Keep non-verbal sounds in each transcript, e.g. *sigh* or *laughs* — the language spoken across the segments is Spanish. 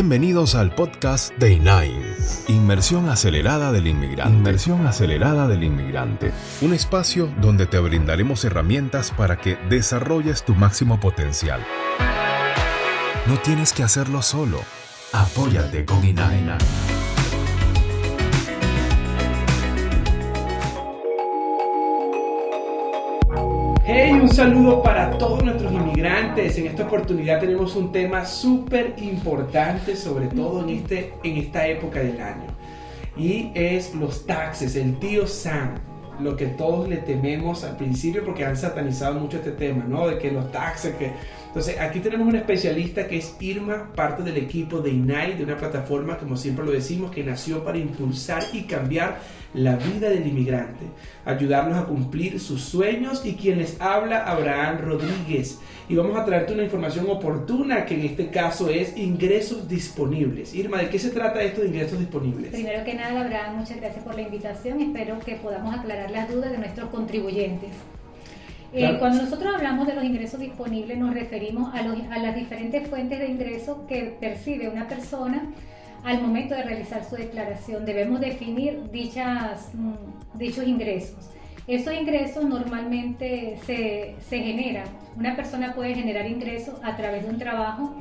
Bienvenidos al podcast de INAIN, Inmersión Acelerada del Inmigrante. Inmersión Acelerada del Inmigrante. Un espacio donde te brindaremos herramientas para que desarrolles tu máximo potencial. No tienes que hacerlo solo. Apóyate con INAIN. Un saludo para todos nuestros inmigrantes. En esta oportunidad tenemos un tema súper importante, sobre todo en, este, en esta época del año. Y es los taxes, el tío Sam. Lo que todos le tememos al principio porque han satanizado mucho este tema, ¿no? De que los taxes, que entonces, aquí tenemos un especialista que es Irma, parte del equipo de INAI, de una plataforma, como siempre lo decimos, que nació para impulsar y cambiar la vida del inmigrante, ayudarnos a cumplir sus sueños y quien les habla, Abraham Rodríguez. Y vamos a traerte una información oportuna que en este caso es ingresos disponibles. Irma, ¿de qué se trata esto de ingresos disponibles? Primero que nada, Abraham, muchas gracias por la invitación. Espero que podamos aclarar las dudas de nuestros contribuyentes. Eh, cuando nosotros hablamos de los ingresos disponibles nos referimos a, a las diferentes fuentes de ingresos que percibe una persona al momento de realizar su declaración. Debemos definir dichas, mm, dichos ingresos. Esos ingresos normalmente se, se, generan. Una persona puede generar ingresos a través de un trabajo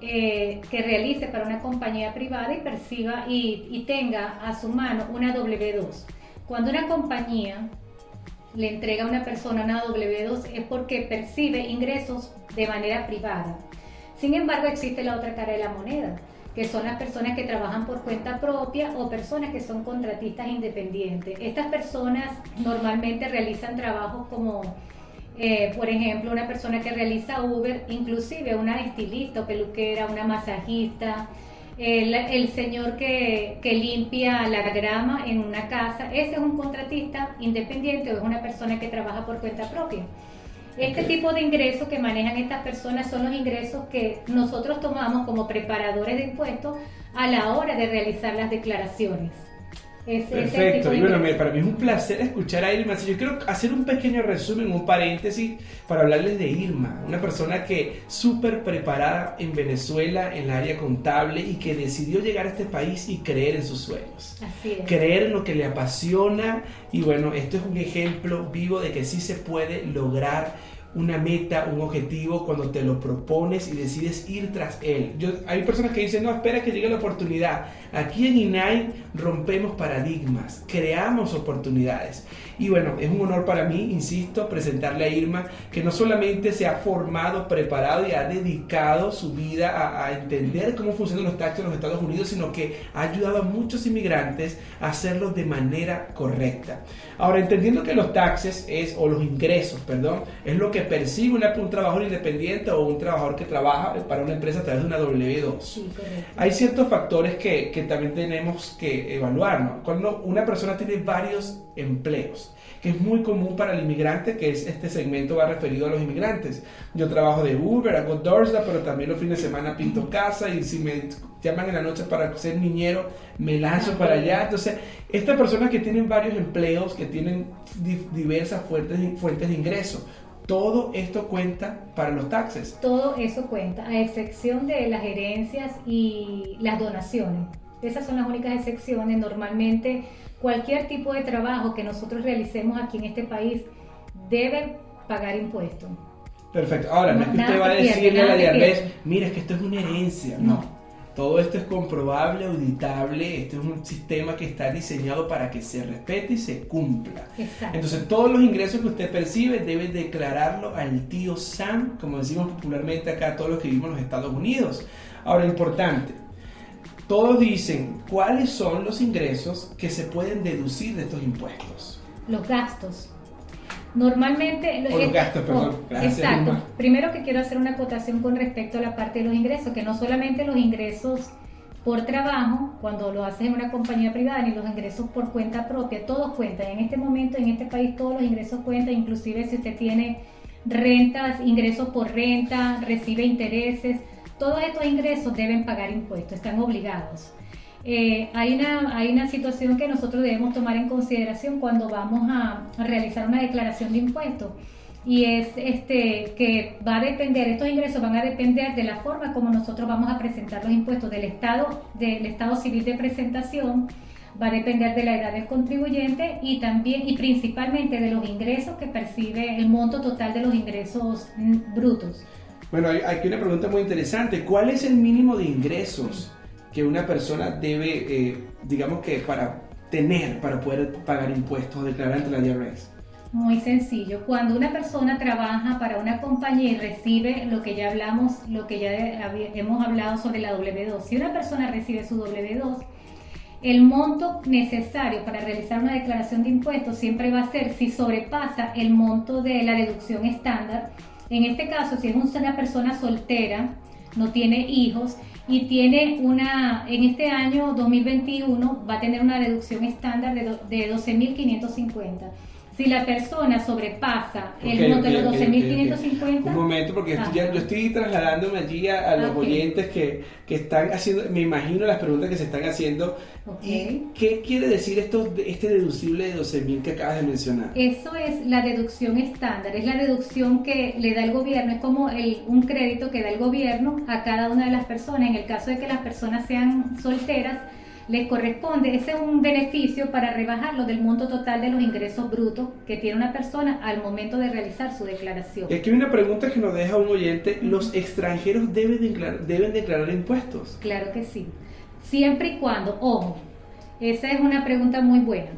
eh, que realice para una compañía privada y perciba y, y tenga a su mano una W2. Cuando una compañía le entrega a una persona una W2 es porque percibe ingresos de manera privada. Sin embargo, existe la otra cara de la moneda, que son las personas que trabajan por cuenta propia o personas que son contratistas independientes. Estas personas normalmente realizan trabajos como, eh, por ejemplo, una persona que realiza Uber, inclusive una estilista peluquera, una masajista, el, señor que, limpia la grama en una casa, ese es un contratista independiente o es una persona que trabaja por cuenta propia. Este tipo de ingresos que manejan estas personas son los ingresos que nosotros tomamos como preparadores de impuestos a la hora de realizar las declaraciones. Perfecto, y bueno, para mí es un placer escuchar a Irma. Yo quiero hacer un pequeño resumen, un paréntesis, para hablarles de Irma, una persona que súper preparada en Venezuela en el área contable y que decidió llegar a este país y creer en sus sueños. Así es. Creer en lo que le apasiona y bueno, esto es un ejemplo vivo de que sí se puede lograr una meta, un objetivo, cuando te lo propones y decides ir tras él. Yo, hay personas que dicen, no, espera que llegue la oportunidad. Aquí en INAI rompemos paradigmas, creamos oportunidades. Y bueno, es un honor para mí, insisto, presentarle a Irma, que no solamente se ha formado, preparado y ha dedicado su vida a, a entender cómo funcionan los taxis en los Estados Unidos, sino que ha ayudado a muchos inmigrantes a hacerlo de manera correcta. Ahora, entendiendo que los taxes es, o los ingresos, perdón, es lo que percibe un trabajador independiente o un trabajador que trabaja para una empresa a través de una W2. Hay ciertos factores que, que, también tenemos que evaluar. ¿no? Cuando una persona tiene varios empleos, que es muy común para el inmigrante, que es este segmento va referido a los inmigrantes. Yo trabajo de Uber, hago DoorDash, pero también los fines de semana pinto casa y si me llaman en la noche para ser niñero, me lanzo para allá. Entonces, estas personas que tienen varios empleos, que tienen diversas fuentes, fuentes de ingresos, todo esto cuenta para los taxes. Todo eso cuenta, a excepción de las herencias y las donaciones. Esas son las únicas excepciones. Normalmente cualquier tipo de trabajo que nosotros realicemos aquí en este país debe pagar impuestos. Perfecto. Ahora, no, es que usted va a decirle a la diabetes, mira, es que esto es una herencia. no todo esto es comprobable, auditable, este es un sistema que está diseñado para que se respete y se cumpla. Entonces todos los ingresos que usted percibe debe declararlo al tío Sam, como decimos popularmente acá todos los que vivimos en los Estados Unidos. Ahora, importante, todos dicen cuáles son los ingresos que se pueden deducir de estos impuestos. Los gastos. Normalmente... los gastos, perdón. Oh, exacto. Primero que quiero hacer una acotación con respecto a la parte de los ingresos, que no solamente los ingresos por trabajo, cuando lo haces en una compañía privada, ni los ingresos por cuenta propia, todos cuentan. En este momento, en este país, todos los ingresos cuentan, inclusive si usted tiene rentas, ingresos por renta, recibe intereses, todos estos ingresos deben pagar impuestos, están obligados. Eh, hay, una, hay una situación que nosotros debemos tomar en consideración cuando vamos a, realizar una declaración de impuestos. y es este que va a depender, estos ingresos van a depender de la forma como nosotros vamos a presentar los impuestos del estado, del estado civil de presentación, va a depender de la edad del contribuyente y también y principalmente de los ingresos que percibe el monto total de los ingresos brutos. Bueno, hay aquí una pregunta muy interesante. ¿Cuál es el mínimo de ingresos que una persona debe, eh, digamos que para tener para poder pagar impuestos, declarar ante la IRS? Muy sencillo. Cuando una persona trabaja para una compañía y recibe lo que ya hablamos, lo que ya hemos hablado sobre la W2, si una persona recibe su W2, el monto necesario para realizar una declaración de impuestos siempre va a ser si sobrepasa el monto de la deducción estándar. En este caso, si es una persona soltera, no tiene hijos y tiene una, en este año 2021 va a tener una deducción estándar de, de 12.550 si la persona sobrepasa el monto de los 12.550. Un momento, porque yo estoy trasladándome allí a, los oyentes que, que, están haciendo, me imagino las preguntas que se están haciendo. ¿Y qué quiere decir esto, este deducible de 12.000 que acabas de mencionar? Eso es la deducción estándar, es la deducción que le da el gobierno, es como el, un crédito que da el gobierno a cada una de las personas. En el caso de que las personas sean solteras, le corresponde, ese es un beneficio para rebajarlo del monto total de los ingresos brutos que tiene una persona al momento de realizar su declaración. Y aquí hay una pregunta que nos deja un oyente, ¿los extranjeros deben declarar, deben declarar impuestos? Claro que sí, siempre y cuando, ojo, esa es una pregunta muy buena.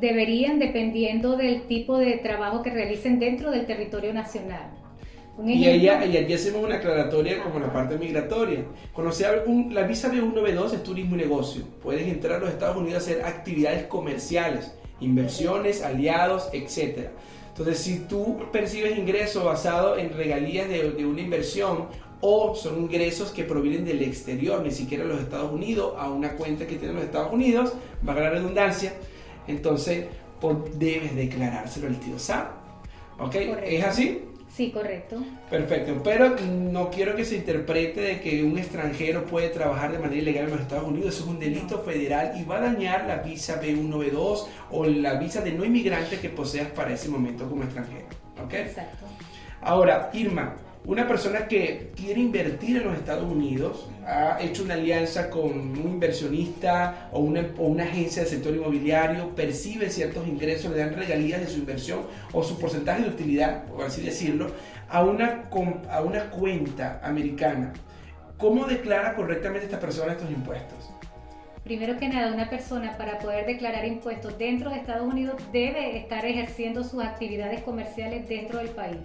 Deberían, dependiendo del tipo de trabajo que realicen dentro del territorio nacional. Y, allá, y hacemos una aclaratoria como la parte migratoria. Cuando se un, la visa B1, B2 es turismo y negocio. Puedes entrar a los Estados Unidos a hacer actividades comerciales, inversiones, aliados, etc. Entonces, si tú percibes ingresos basados en regalías de, de una inversión o son ingresos que provienen del exterior, ni siquiera los Estados Unidos, a una cuenta que tienen los Estados Unidos, va a la redundancia, entonces debes declarárselo al tío Sam. ¿Ok? ¿Es así? Sí, correcto. Perfecto, pero no quiero que se interprete de que un extranjero puede trabajar de manera ilegal en los Estados Unidos. Eso es un delito federal y va a dañar la visa B1, B2 o la visa de no inmigrante que poseas para ese momento como extranjero. ¿Ok? Exacto. Ahora, Irma, una persona que quiere invertir en los Estados Unidos, ha hecho una alianza con un inversionista o una, agencia del sector inmobiliario, percibe ciertos ingresos, le dan regalías de su inversión o su porcentaje de utilidad, por así decirlo, a una, a una cuenta americana. ¿Cómo declara correctamente esta persona estos impuestos? Primero que nada, una persona para poder declarar impuestos dentro de Estados Unidos debe estar ejerciendo sus actividades comerciales dentro del país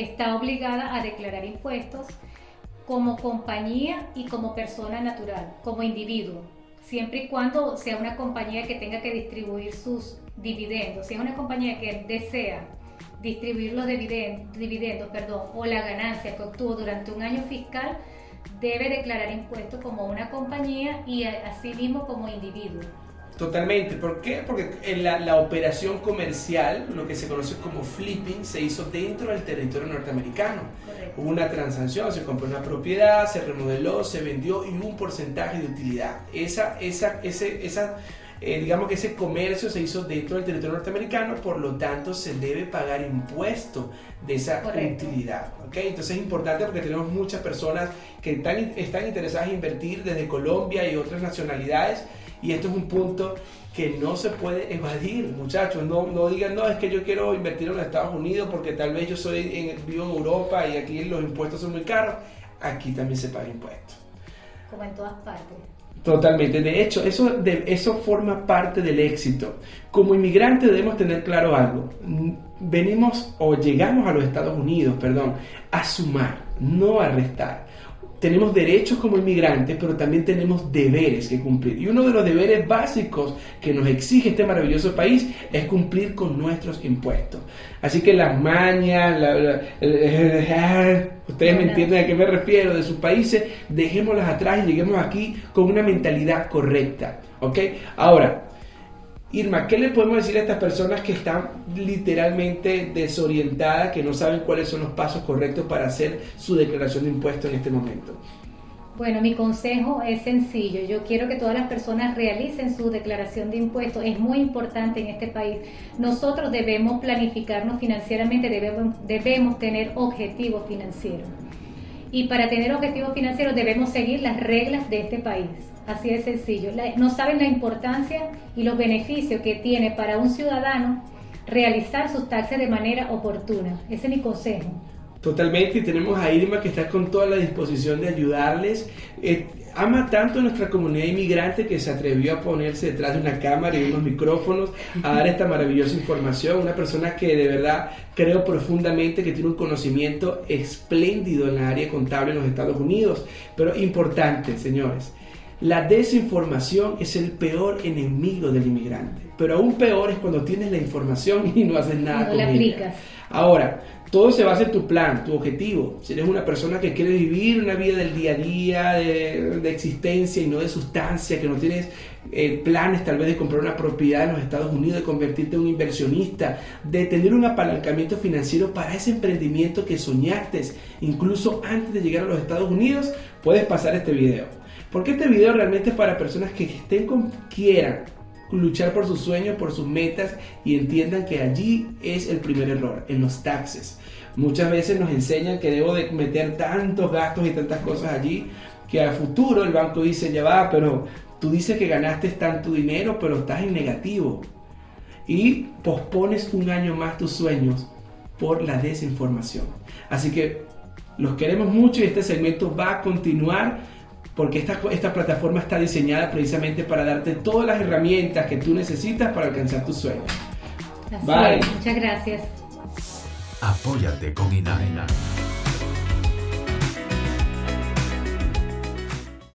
está obligada a declarar impuestos como compañía y como persona natural, como individuo, siempre y cuando sea una compañía que tenga que distribuir sus dividendos. Si es una compañía que desea distribuir los dividendos, perdón, o la ganancia que obtuvo durante un año fiscal, debe declarar impuestos como una compañía y asimismo como individuo. Totalmente. ¿Por qué? Porque en la, operación comercial, lo que se conoce como flipping, se hizo dentro del territorio norteamericano. Hubo una transacción, se compró una propiedad, se remodeló, se vendió y hubo un porcentaje de utilidad. Esa, esa, ese, esa, eh, digamos que ese comercio se hizo dentro del territorio norteamericano, por lo tanto se debe pagar impuesto de esa utilidad. ¿okay? Entonces es importante porque tenemos muchas personas que están, están interesadas en invertir desde Colombia y otras nacionalidades y esto es un punto que no se puede evadir, muchachos. No, no digan, no, es que yo quiero invertir en los Estados Unidos porque tal vez yo soy en, vivo en Europa y aquí los impuestos son muy caros. Aquí también se paga impuestos. Como en todas partes. Totalmente. De hecho, eso, de, eso forma parte del éxito. Como inmigrantes debemos tener claro algo. Venimos o llegamos a los Estados Unidos, perdón, a sumar, no a restar tenemos derechos como inmigrantes, pero también tenemos deberes que cumplir. Y uno de los deberes básicos que nos exige este maravilloso país es cumplir con nuestros impuestos. Así que las mañas, *laughs* ustedes me entienden a qué me refiero, de sus países, dejémoslas atrás y lleguemos aquí con una mentalidad correcta. ¿Ok? Ahora, Irma, ¿qué le podemos decir a estas personas que están literalmente desorientadas, que no saben cuáles son los pasos correctos para hacer su declaración de impuestos en este momento? Bueno, mi consejo es sencillo. Yo quiero que todas las personas realicen su declaración de impuestos. Es muy importante en este país. Nosotros debemos planificarnos financieramente, debemos, tener objetivos financieros. Y para tener objetivos financieros debemos seguir las reglas de este país. Así de sencillo. no saben la importancia y los beneficios que tiene para un ciudadano realizar sus taxes de manera oportuna. Ese es mi consejo. Totalmente, y tenemos a Irma que está con toda la disposición de ayudarles. Eh, ama tanto a nuestra comunidad inmigrante que se atrevió a ponerse detrás de una cámara y unos micrófonos a dar esta maravillosa información. Una persona que de verdad creo profundamente que tiene un conocimiento espléndido en la área contable en los Estados Unidos. Pero importante, señores, la desinformación es el peor enemigo del inmigrante. Pero aún peor es cuando tienes la información y no haces nada con ella. Ahora, todo se basa en tu plan, tu objetivo. Si eres una persona que quiere vivir una vida del día a día, de, existencia y no de sustancia, que no tienes eh, planes tal vez de comprar una propiedad en los Estados Unidos, de convertirte en un inversionista, de tener un apalancamiento financiero para ese emprendimiento que soñaste, incluso antes de llegar a los Estados Unidos, puedes pasar este video. Porque este video realmente es para personas que estén con, quieran luchar por sus sueños, por sus metas y entiendan que allí es el primer error, en los taxes. Muchas veces nos enseñan que debo de meter tantos gastos y tantas cosas allí que a futuro el banco dice, ya va, pero tú dices que ganaste tanto dinero, pero estás en negativo. Y pospones un año más tus sueños por la desinformación. Así que los queremos mucho y este segmento va a continuar porque esta, esta plataforma está diseñada precisamente para darte todas las herramientas que tú necesitas para alcanzar tus sueños. Bye. Muchas gracias. Apóyate con INAINA.